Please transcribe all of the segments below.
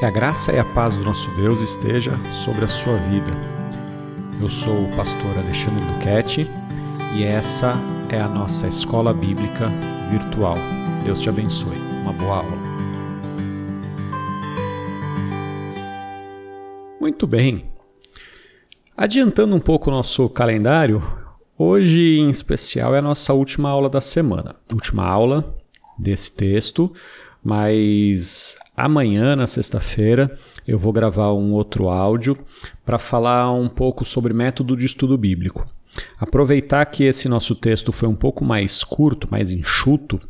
Que a graça e a paz do nosso Deus esteja sobre a sua vida. Eu sou o pastor Alexandre Duquette e essa é a nossa escola bíblica virtual. Deus te abençoe. Uma boa aula. Muito bem. Adiantando um pouco o nosso calendário, hoje em especial é a nossa última aula da semana. Última aula desse texto, mas amanhã, na sexta-feira, eu vou gravar um outro áudio para falar um pouco sobre método de estudo bíblico. Aproveitar que esse nosso texto foi um pouco mais curto, mais enxuto,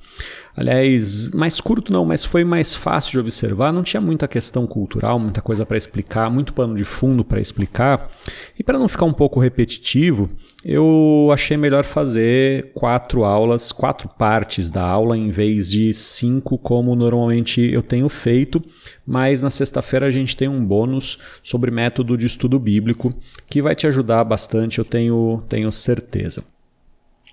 aliás, mais curto não, mas foi mais fácil de observar, não tinha muita questão cultural, muita coisa para explicar, muito pano de fundo para explicar, e para não ficar um pouco repetitivo, eu achei melhor fazer quatro aulas, quatro partes da aula, em vez de cinco, como normalmente eu tenho feito. Mas na sexta-feira a gente tem um bônus sobre método de estudo bíblico que vai te ajudar bastante, eu tenho, tenho certeza.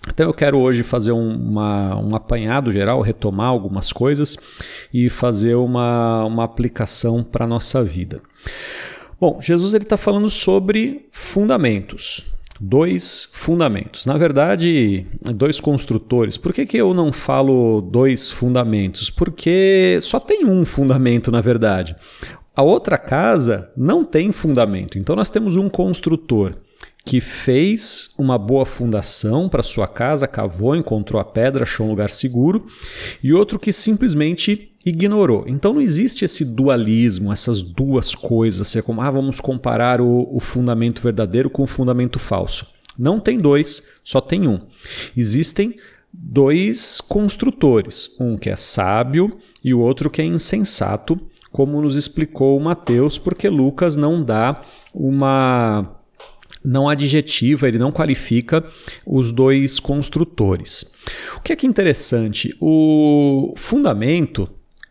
Então eu quero hoje fazer um, uma, um apanhado geral, retomar algumas coisas e fazer uma, uma aplicação para a nossa vida. Bom, Jesus está falando sobre fundamentos dois fundamentos. Na verdade, dois construtores. Por que, que eu não falo dois fundamentos? Porque só tem um fundamento, na verdade. A outra casa não tem fundamento. Então nós temos um construtor que fez uma boa fundação para sua casa, cavou, encontrou a pedra, achou um lugar seguro, e outro que simplesmente ignorou. Então não existe esse dualismo, essas duas coisas, ser como ah, vamos comparar o, o fundamento verdadeiro com o fundamento falso. Não tem dois, só tem um. Existem dois construtores, um que é sábio e o outro que é insensato, como nos explicou Mateus, porque Lucas não dá uma não adjetiva, ele não qualifica os dois construtores. O que é que é interessante? O fundamento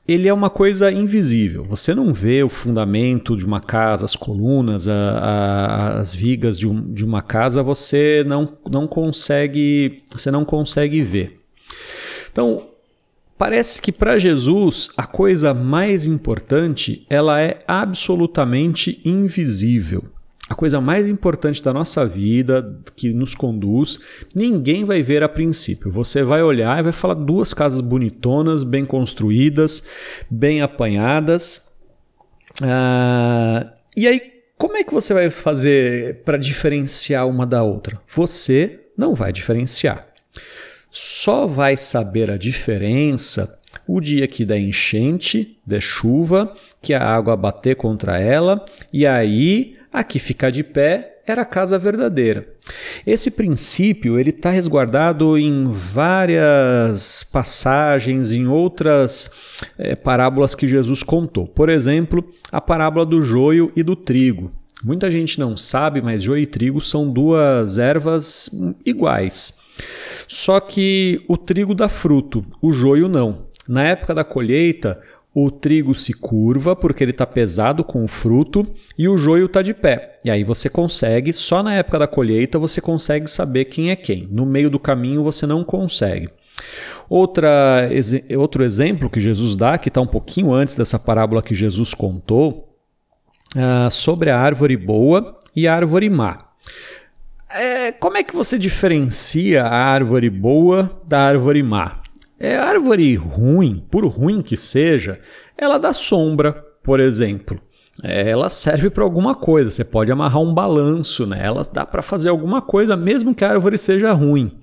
ele é uma coisa invisível. Você não vê o fundamento de uma casa, as colunas, a, a, as vigas de, um, de uma casa, você não, não consegue você não consegue ver. Então parece que para Jesus a coisa mais importante ela é absolutamente invisível a coisa mais importante da nossa vida, que nos conduz, ninguém vai ver a princípio. Você vai olhar e vai falar duas casas bonitonas, bem construídas, bem apanhadas. Ah, e aí, como é que você vai fazer para diferenciar uma da outra? Você não vai diferenciar. Só vai saber a diferença o dia que der enchente, der chuva, que a água bater contra ela, e aí a que ficar de pé era a casa verdadeira. Esse princípio ele está resguardado em várias passagens, em outras é, parábolas que Jesus contou. Por exemplo, a parábola do joio e do trigo. Muita gente não sabe, mas joio e trigo são duas ervas iguais. Só que o trigo dá fruto, o joio não. Na época da colheita, o trigo se curva porque ele está pesado com o fruto e o joio está de pé. E aí você consegue, só na época da colheita, você consegue saber quem é quem. No meio do caminho você não consegue. Outra, outro exemplo que Jesus dá, que está um pouquinho antes dessa parábola que Jesus contou, uh, sobre a árvore boa e a árvore má. É, como é que você diferencia a árvore boa da árvore má? É árvore ruim, por ruim que seja, ela dá sombra, por exemplo. É, ela serve para alguma coisa. Você pode amarrar um balanço nela, dá para fazer alguma coisa, mesmo que a árvore seja ruim.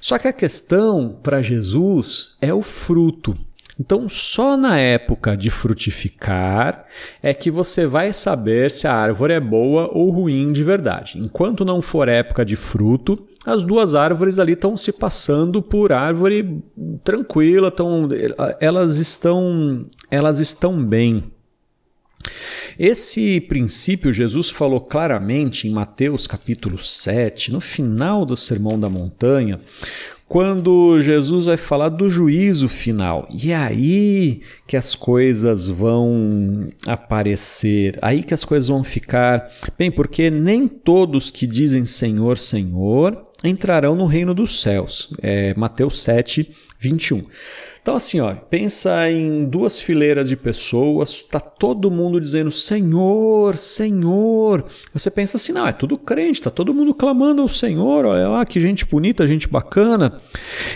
Só que a questão para Jesus é o fruto. Então, só na época de frutificar é que você vai saber se a árvore é boa ou ruim de verdade. Enquanto não for época de fruto, as duas árvores ali estão se passando por árvore tranquila, tão, elas estão elas estão bem. Esse princípio Jesus falou claramente em Mateus capítulo 7, no final do Sermão da Montanha, quando Jesus vai falar do juízo final. E é aí que as coisas vão aparecer, aí que as coisas vão ficar. Bem, porque nem todos que dizem Senhor, Senhor entrarão no reino dos céus. É Mateus 7, 21. Então, assim, ó, pensa em duas fileiras de pessoas, tá todo mundo dizendo Senhor, Senhor. Você pensa assim, não, é tudo crente, tá todo mundo clamando ao Senhor, olha lá que gente bonita, gente bacana.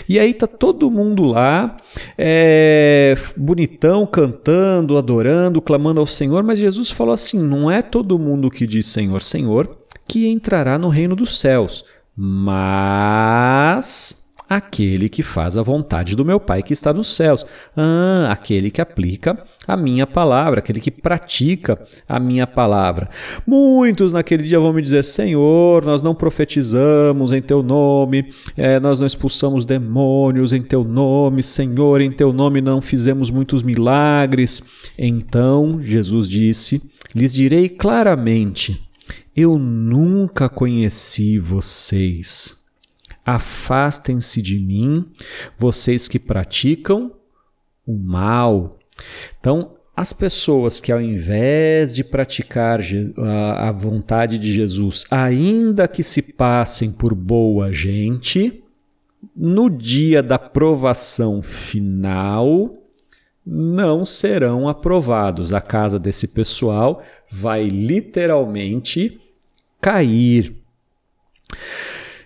E aí tá todo mundo lá, é, bonitão, cantando, adorando, clamando ao Senhor, mas Jesus falou assim: não é todo mundo que diz Senhor, Senhor, que entrará no reino dos céus, mas aquele que faz a vontade do meu Pai que está nos céus. Ah, aquele que aplica a minha palavra, aquele que pratica a minha palavra. Muitos naquele dia vão me dizer: Senhor, nós não profetizamos em teu nome, é, nós não expulsamos demônios em teu nome, Senhor, em teu nome não fizemos muitos milagres. Então Jesus disse: lhes direi claramente: eu nunca conheci vocês. Afastem-se de mim, vocês que praticam o mal. Então, as pessoas que, ao invés de praticar a vontade de Jesus, ainda que se passem por boa gente, no dia da provação final, não serão aprovados. A casa desse pessoal vai literalmente cair.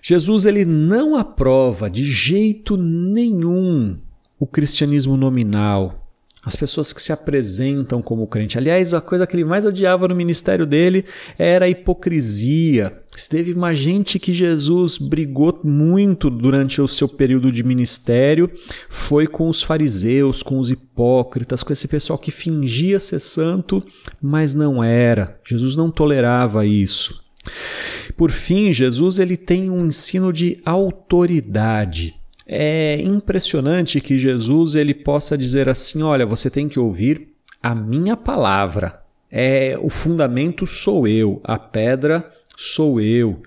Jesus ele não aprova de jeito nenhum o cristianismo nominal, as pessoas que se apresentam como crente. Aliás, a coisa que ele mais odiava no ministério dele era a hipocrisia. Teve uma gente que Jesus brigou muito durante o seu período de ministério, foi com os fariseus, com os hipócritas, com esse pessoal que fingia ser santo, mas não era. Jesus não tolerava isso. Por fim, Jesus ele tem um ensino de autoridade. É impressionante que Jesus ele possa dizer assim: olha, você tem que ouvir a minha palavra. É o fundamento sou eu, a pedra sou eu.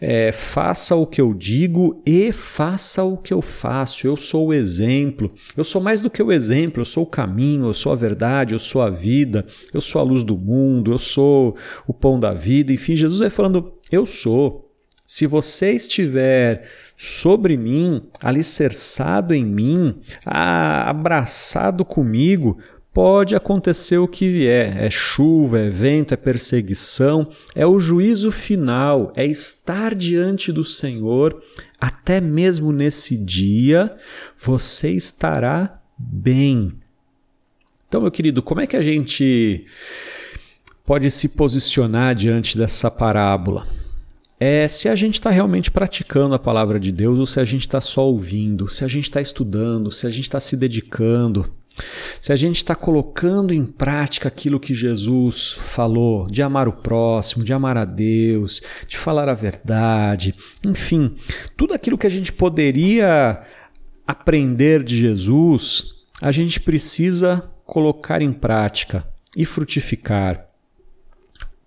É, faça o que eu digo e faça o que eu faço. Eu sou o exemplo. Eu sou mais do que o exemplo. Eu sou o caminho, eu sou a verdade, eu sou a vida, eu sou a luz do mundo, eu sou o pão da vida. Enfim, Jesus vai falando: Eu sou. Se você estiver sobre mim, alicerçado em mim, abraçado comigo, pode acontecer o que vier: é chuva, é vento, é perseguição, é o juízo final, é estar diante do Senhor. Até mesmo nesse dia, você estará bem. Então, meu querido, como é que a gente pode se posicionar diante dessa parábola? É se a gente está realmente praticando a palavra de Deus ou se a gente está só ouvindo, se a gente está estudando, se a gente está se dedicando. Se a gente está colocando em prática aquilo que Jesus falou, de amar o próximo, de amar a Deus, de falar a verdade, enfim, tudo aquilo que a gente poderia aprender de Jesus, a gente precisa colocar em prática e frutificar.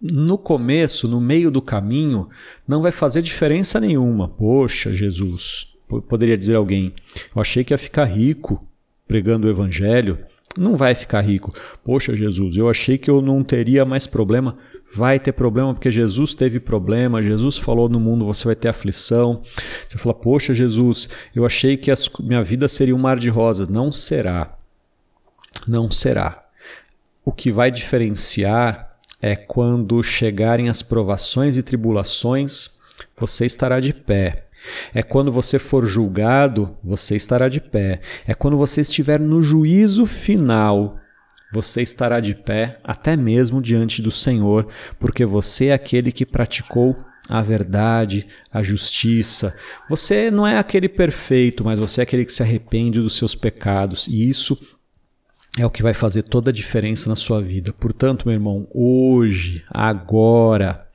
No começo, no meio do caminho, não vai fazer diferença nenhuma. Poxa, Jesus, poderia dizer alguém, eu achei que ia ficar rico pregando o evangelho, não vai ficar rico. Poxa, Jesus, eu achei que eu não teria mais problema. Vai ter problema porque Jesus teve problema. Jesus falou no mundo você vai ter aflição. Você fala, poxa, Jesus, eu achei que a minha vida seria um mar de rosas. Não será. Não será. O que vai diferenciar é quando chegarem as provações e tribulações, você estará de pé é quando você for julgado, você estará de pé. É quando você estiver no juízo final, você estará de pé, até mesmo diante do Senhor, porque você é aquele que praticou a verdade, a justiça. Você não é aquele perfeito, mas você é aquele que se arrepende dos seus pecados, e isso é o que vai fazer toda a diferença na sua vida. Portanto, meu irmão, hoje, agora,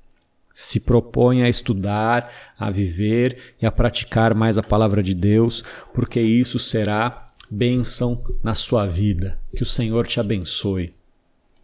se propõe a estudar, a viver e a praticar mais a palavra de Deus, porque isso será bênção na sua vida. Que o Senhor te abençoe.